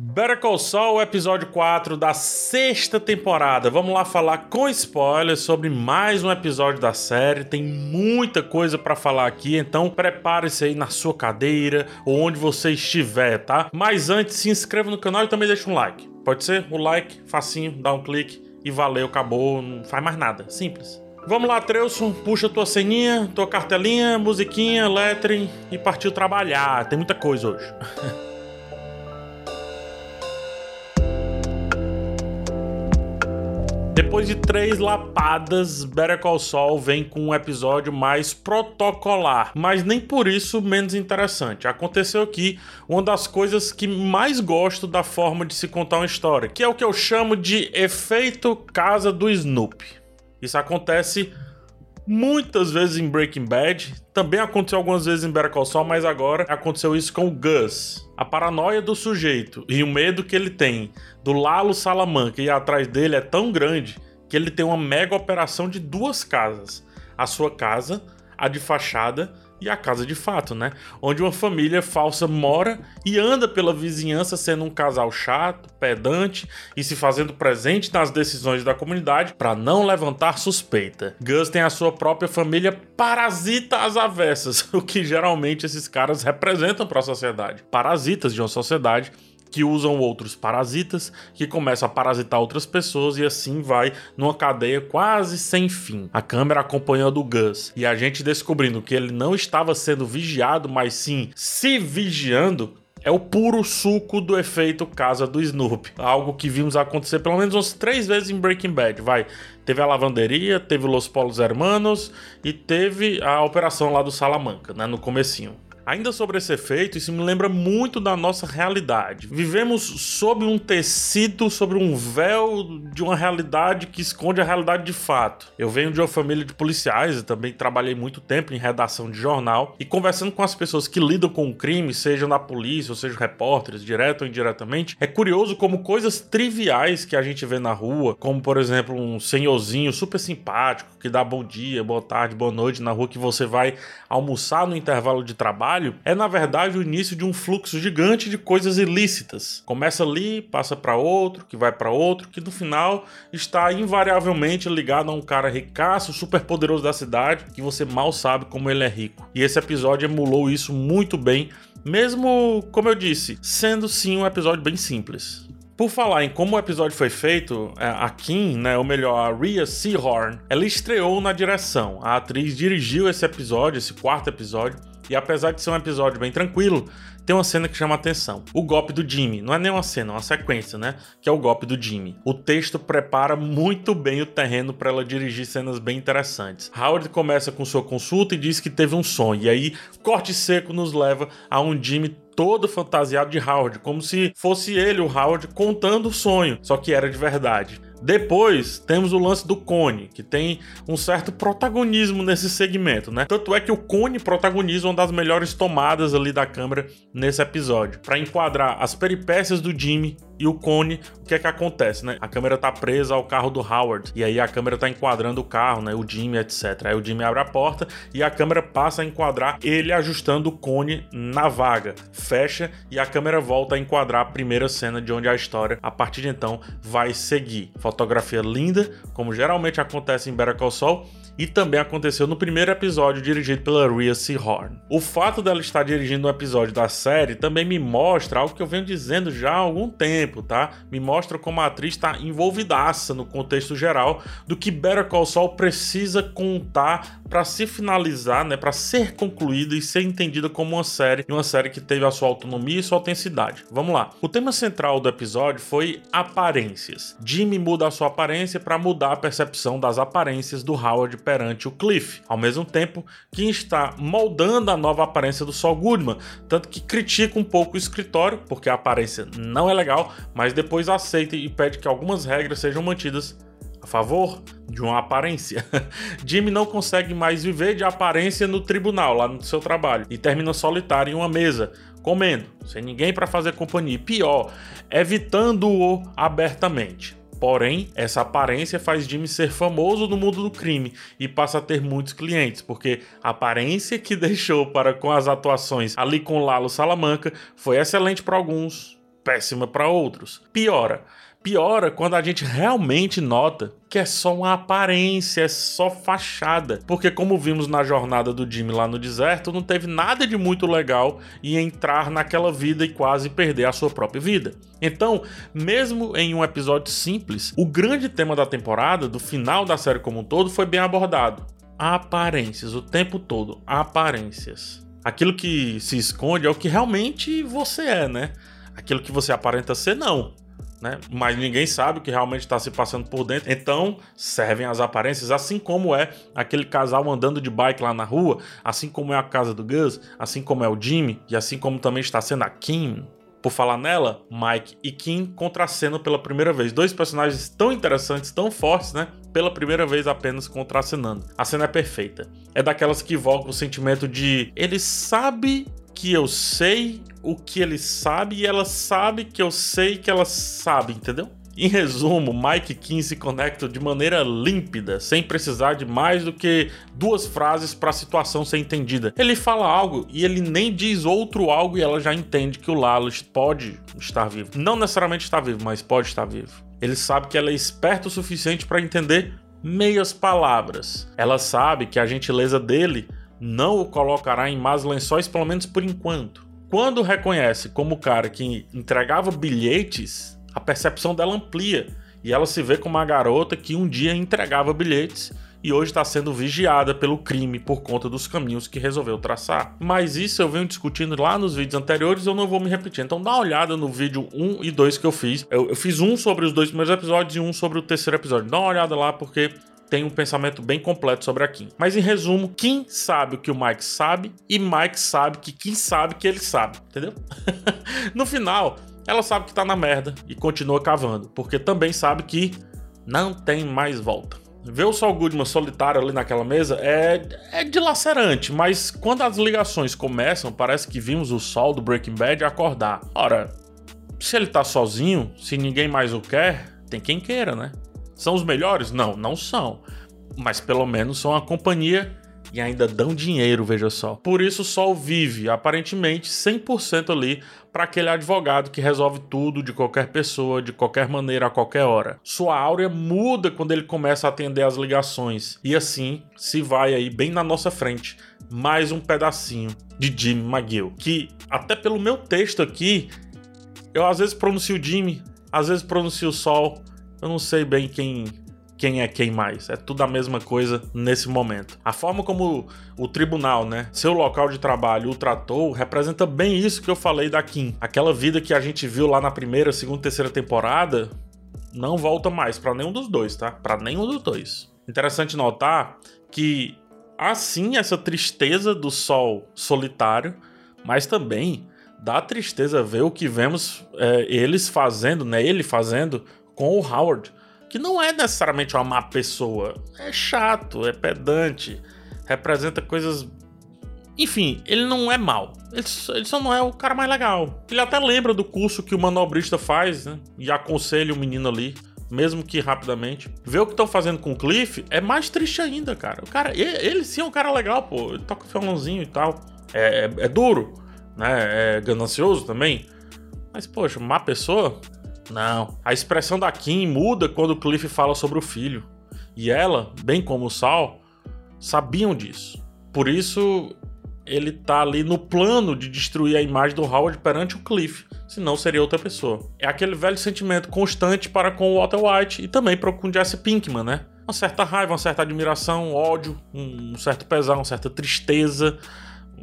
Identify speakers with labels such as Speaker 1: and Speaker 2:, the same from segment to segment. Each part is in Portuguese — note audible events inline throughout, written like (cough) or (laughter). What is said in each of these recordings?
Speaker 1: Better Call Saul, episódio 4 da sexta temporada. Vamos lá falar com spoilers sobre mais um episódio da série. Tem muita coisa para falar aqui, então prepare-se aí na sua cadeira ou onde você estiver, tá? Mas antes, se inscreva no canal e também deixa um like. Pode ser? O like, facinho, dá um clique e valeu, acabou, não faz mais nada. Simples. Vamos lá, Treuson, puxa tua ceninha, tua cartelinha, musiquinha, letre e partiu trabalhar. Tem muita coisa hoje. (laughs) Depois de três lapadas, Better Call Saul vem com um episódio mais protocolar, mas nem por isso menos interessante. Aconteceu aqui uma das coisas que mais gosto da forma de se contar uma história, que é o que eu chamo de efeito casa do Snoopy. Isso acontece muitas vezes em Breaking Bad, também aconteceu algumas vezes em Better Call Saul, mas agora aconteceu isso com o Gus. A paranoia do sujeito e o medo que ele tem do Lalo Salamanca ir atrás dele é tão grande que ele tem uma mega operação de duas casas. A sua casa, a de fachada e a casa de fato, né? Onde uma família falsa mora e anda pela vizinhança sendo um casal chato, pedante e se fazendo presente nas decisões da comunidade para não levantar suspeita. Gus tem a sua própria família parasita às avessas, (laughs) o que geralmente esses caras representam para a sociedade. Parasitas de uma sociedade que usam outros parasitas, que começam a parasitar outras pessoas e assim vai numa cadeia quase sem fim. A câmera acompanhando o Gus e a gente descobrindo que ele não estava sendo vigiado, mas sim se vigiando, é o puro suco do efeito casa do Snoop. Algo que vimos acontecer pelo menos umas três vezes em Breaking Bad. Vai, teve a lavanderia, teve Los Polos Hermanos e teve a operação lá do Salamanca, né, no comecinho. Ainda sobre esse efeito, isso me lembra muito da nossa realidade. Vivemos sob um tecido, sobre um véu de uma realidade que esconde a realidade de fato. Eu venho de uma família de policiais e também trabalhei muito tempo em redação de jornal e conversando com as pessoas que lidam com o crime, sejam na polícia ou sejam repórteres, direto ou indiretamente, é curioso como coisas triviais que a gente vê na rua, como por exemplo um senhorzinho super simpático que dá bom dia, boa tarde, boa noite na rua que você vai almoçar no intervalo de trabalho trabalho é na verdade o início de um fluxo gigante de coisas ilícitas. Começa ali, passa para outro, que vai para outro, que no final está invariavelmente ligado a um cara ricaço, super poderoso da cidade, que você mal sabe como ele é rico. E esse episódio emulou isso muito bem, mesmo, como eu disse, sendo sim um episódio bem simples. Por falar em como o episódio foi feito, é, a Kim, né, ou melhor, a Rhea Seahorn, ela estreou na direção. A atriz dirigiu esse episódio, esse quarto episódio, e apesar de ser um episódio bem tranquilo, tem uma cena que chama atenção. O golpe do Jimmy. Não é nem uma cena, é uma sequência, né? Que é o golpe do Jimmy. O texto prepara muito bem o terreno para ela dirigir cenas bem interessantes. Howard começa com sua consulta e diz que teve um sonho. E aí, corte seco nos leva a um Jimmy todo fantasiado de Howard, como se fosse ele, o Howard, contando o sonho, só que era de verdade. Depois temos o lance do Cone, que tem um certo protagonismo nesse segmento, né? Tanto é que o Cone protagoniza uma das melhores tomadas ali da câmera nesse episódio, para enquadrar as peripécias do Jimmy e o Cone, o que é que acontece, né? A câmera tá presa ao carro do Howard e aí a câmera tá enquadrando o carro, né? O Jimmy, etc. Aí o Jimmy abre a porta e a câmera passa a enquadrar ele ajustando o Cone na vaga, fecha e a câmera volta a enquadrar a primeira cena de onde a história a partir de então vai seguir fotografia linda, como geralmente acontece em Better Call Saul, e também aconteceu no primeiro episódio dirigido pela Rhea Seahorn. O fato dela estar dirigindo um episódio da série também me mostra algo que eu venho dizendo já há algum tempo, tá? Me mostra como a atriz está envolvidaça no contexto geral do que Better Call Saul precisa contar para se finalizar, né, para ser concluída e ser entendida como uma série, uma série que teve a sua autonomia e sua autenticidade. Vamos lá. O tema central do episódio foi aparências. Jimmy muda a sua aparência para mudar a percepção das aparências do Howard perante o Cliff, ao mesmo tempo que está moldando a nova aparência do Saul Goodman, tanto que critica um pouco o escritório, porque a aparência não é legal, mas depois aceita e pede que algumas regras sejam mantidas a favor de uma aparência. (laughs) Jimmy não consegue mais viver de aparência no tribunal, lá no seu trabalho, e termina solitário em uma mesa, comendo, sem ninguém para fazer companhia. E pior, evitando-o abertamente. Porém, essa aparência faz Jimmy ser famoso no mundo do crime e passa a ter muitos clientes, porque a aparência que (laughs) deixou para com as atuações ali com Lalo Salamanca foi excelente para alguns, péssima para outros. Piora. Piora quando a gente realmente nota que é só uma aparência, é só fachada. Porque, como vimos na jornada do Jimmy lá no deserto, não teve nada de muito legal em entrar naquela vida e quase perder a sua própria vida. Então, mesmo em um episódio simples, o grande tema da temporada, do final da série como um todo, foi bem abordado. Aparências, o tempo todo, aparências. Aquilo que se esconde é o que realmente você é, né? Aquilo que você aparenta ser, não né? Mas ninguém sabe o que realmente está se passando por dentro. Então servem as aparências, assim como é aquele casal andando de bike lá na rua, assim como é a casa do Gus, assim como é o Jimmy e assim como também está sendo a Kim. Por falar nela, Mike e Kim contracenam pela primeira vez. Dois personagens tão interessantes, tão fortes, né? Pela primeira vez apenas contracenando. A cena é perfeita. É daquelas que evocam o sentimento de ele sabe que eu sei o que ele sabe e ela sabe que eu sei que ela sabe, entendeu? Em resumo, Mike Kim se conecta de maneira límpida, sem precisar de mais do que duas frases para a situação ser entendida. Ele fala algo e ele nem diz outro algo e ela já entende que o Lalo pode estar vivo. Não necessariamente está vivo, mas pode estar vivo. Ele sabe que ela é esperta o suficiente para entender meias palavras. Ela sabe que a gentileza dele não o colocará em más lençóis, pelo menos por enquanto. Quando reconhece como o cara que entregava bilhetes, a percepção dela amplia e ela se vê como uma garota que um dia entregava bilhetes e hoje está sendo vigiada pelo crime por conta dos caminhos que resolveu traçar. Mas isso eu venho discutindo lá nos vídeos anteriores, eu não vou me repetir. Então dá uma olhada no vídeo 1 e 2 que eu fiz. Eu, eu fiz um sobre os dois primeiros episódios e um sobre o terceiro episódio. Dá uma olhada lá porque tem um pensamento bem completo sobre a Kim. Mas em resumo, Kim sabe o que o Mike sabe e Mike sabe que Kim sabe que ele sabe, entendeu? (laughs) no final, ela sabe que tá na merda e continua cavando, porque também sabe que não tem mais volta. Ver o Saul Goodman solitário ali naquela mesa é, é dilacerante, mas quando as ligações começam, parece que vimos o Sol do Breaking Bad acordar. Ora, se ele tá sozinho, se ninguém mais o quer, tem quem queira, né? São os melhores? Não, não são. Mas pelo menos são a companhia e ainda dão dinheiro, veja só. Por isso, Sol vive aparentemente 100% ali para aquele advogado que resolve tudo de qualquer pessoa, de qualquer maneira, a qualquer hora. Sua áurea muda quando ele começa a atender as ligações e assim se vai aí bem na nossa frente mais um pedacinho de Jimmy McGill, que até pelo meu texto aqui eu às vezes pronuncio Jimmy, às vezes pronuncio Sol, eu não sei bem quem quem é quem mais. É tudo a mesma coisa nesse momento. A forma como o tribunal, né, seu local de trabalho o tratou, representa bem isso que eu falei da Kim. Aquela vida que a gente viu lá na primeira, segunda, terceira temporada, não volta mais para nenhum dos dois, tá? Para nenhum dos dois. Interessante notar que assim essa tristeza do sol solitário, mas também dá tristeza ver o que vemos é, eles fazendo, né? Ele fazendo com o Howard, que não é necessariamente uma má pessoa, é chato, é pedante, representa coisas. Enfim, ele não é mal. Ele, só não é o cara mais legal. Ele até lembra do curso que o manobrista faz, né? E aconselha o menino ali mesmo que rapidamente. Ver o que estão fazendo com o Cliff é mais triste ainda, cara. O cara, ele, ele sim é um cara legal, pô. Ele toca violãozinho e tal. É, é, é, duro, né? É ganancioso também. Mas, poxa, má pessoa? Não. A expressão da Kim muda quando o Cliff fala sobre o filho. E ela, bem como o Sal, sabiam disso. Por isso, ele tá ali no plano de destruir a imagem do Howard perante o Cliff, senão seria outra pessoa. É aquele velho sentimento constante para com o Walter White e também para com Jesse Pinkman, né? Uma certa raiva, uma certa admiração, ódio, um certo pesar, uma certa tristeza,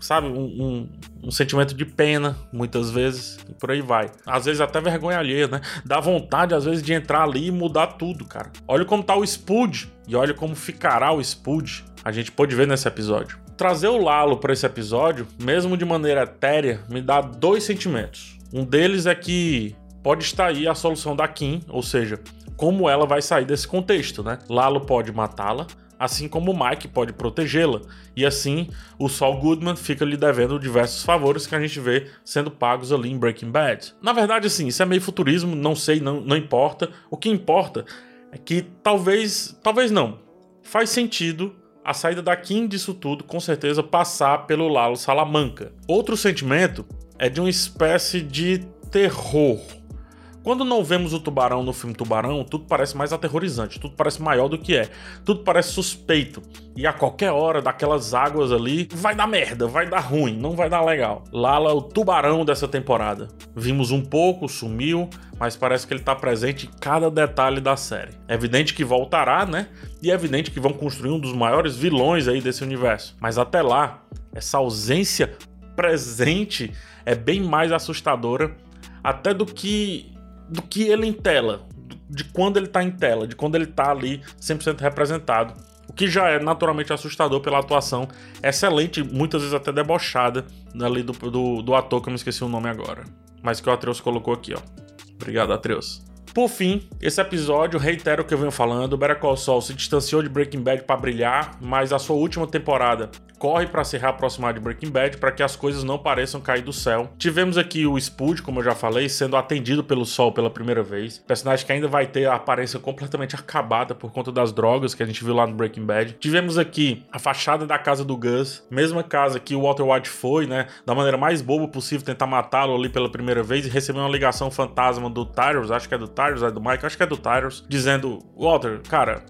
Speaker 1: sabe, um, um, um, sentimento de pena, muitas vezes, e por aí vai. Às vezes até vergonha alheia, né? Dá vontade, às vezes, de entrar ali e mudar tudo, cara. Olha como tá o Spud e olha como ficará o Spud. A gente pode ver nesse episódio. Trazer o Lalo para esse episódio, mesmo de maneira etérea, me dá dois sentimentos. Um deles é que pode estar aí a solução da Kim, ou seja, como ela vai sair desse contexto, né? Lalo pode matá-la, assim como Mike pode protegê-la. E assim, o Saul Goodman fica lhe devendo diversos favores que a gente vê sendo pagos ali em Breaking Bad. Na verdade, assim, isso é meio futurismo, não sei, não, não importa. O que importa é que talvez, talvez não, faz sentido a saída da Kim disso tudo, com certeza, passar pelo Lalo Salamanca. Outro sentimento é de uma espécie de terror. Quando não vemos o tubarão no filme Tubarão, tudo parece mais aterrorizante, tudo parece maior do que é, tudo parece suspeito. E a qualquer hora daquelas águas ali, vai dar merda, vai dar ruim, não vai dar legal. Lala, o tubarão dessa temporada. Vimos um pouco, sumiu, mas parece que ele tá presente em cada detalhe da série. É evidente que voltará, né? E é evidente que vão construir um dos maiores vilões aí desse universo. Mas até lá, essa ausência presente é bem mais assustadora até do que do que ele em tela, de quando ele tá em tela, de quando ele tá ali 100% representado. O que já é naturalmente assustador pela atuação excelente, muitas vezes até debochada, ali do, do, do ator que eu me esqueci o nome agora. Mas que o Atreus colocou aqui, ó. Obrigado, Atreus. Por fim, esse episódio reitera o que eu venho falando. Better Call Saul se distanciou de Breaking Bad para brilhar, mas a sua última temporada corre para se reaproximar de Breaking Bad para que as coisas não pareçam cair do céu. Tivemos aqui o Spud, como eu já falei, sendo atendido pelo Sol pela primeira vez. Personagem que ainda vai ter a aparência completamente acabada por conta das drogas que a gente viu lá no Breaking Bad. Tivemos aqui a fachada da casa do Gus, mesma casa que o Walter White foi, né, da maneira mais boba possível tentar matá-lo ali pela primeira vez e recebeu uma ligação fantasma do Tyrus, acho que é do Tyrus, é do Mike, acho que é do Tyrus, dizendo: "Walter, cara,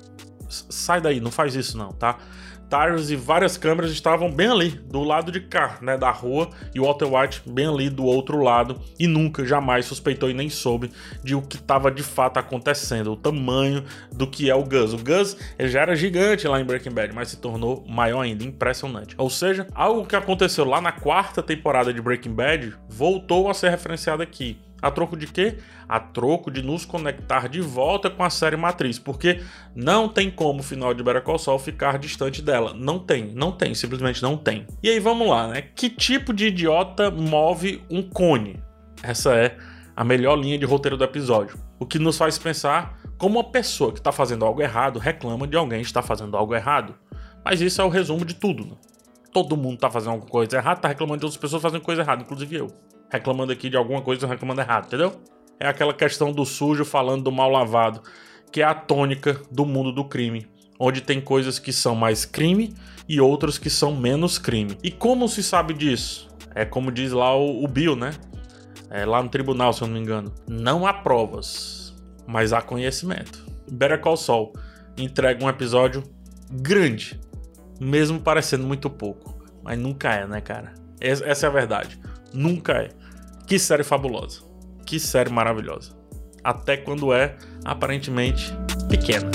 Speaker 1: sai daí, não faz isso não, tá?" Tyrus e várias câmeras estavam bem ali, do lado de cá, né, da rua, e Walter White bem ali do outro lado, e nunca, jamais suspeitou e nem soube de o que estava de fato acontecendo, o tamanho do que é o Gus. O Gus já era gigante lá em Breaking Bad, mas se tornou maior ainda, impressionante. Ou seja, algo que aconteceu lá na quarta temporada de Breaking Bad voltou a ser referenciado aqui. A troco de quê? A troco de nos conectar de volta com a série matriz, porque não tem como o final de Better Saul ficar distante dela. Não tem, não tem, simplesmente não tem. E aí vamos lá, né? Que tipo de idiota move um cone? Essa é a melhor linha de roteiro do episódio. O que nos faz pensar como uma pessoa que está fazendo algo errado reclama de alguém que está fazendo algo errado. Mas isso é o resumo de tudo, né? Todo mundo está fazendo alguma coisa errada, está reclamando de outras pessoas fazendo coisa errada, inclusive eu reclamando aqui de alguma coisa, reclamando errado, entendeu? É aquela questão do sujo falando do mal lavado, que é a tônica do mundo do crime, onde tem coisas que são mais crime e outras que são menos crime. E como se sabe disso? É como diz lá o, o Bill, né? É lá no tribunal, se eu não me engano. Não há provas, mas há conhecimento. Better Call Saul entrega um episódio grande, mesmo parecendo muito pouco. Mas nunca é, né, cara? Essa é a verdade. Nunca é. Que série fabulosa. Que série maravilhosa. Até quando é aparentemente pequena.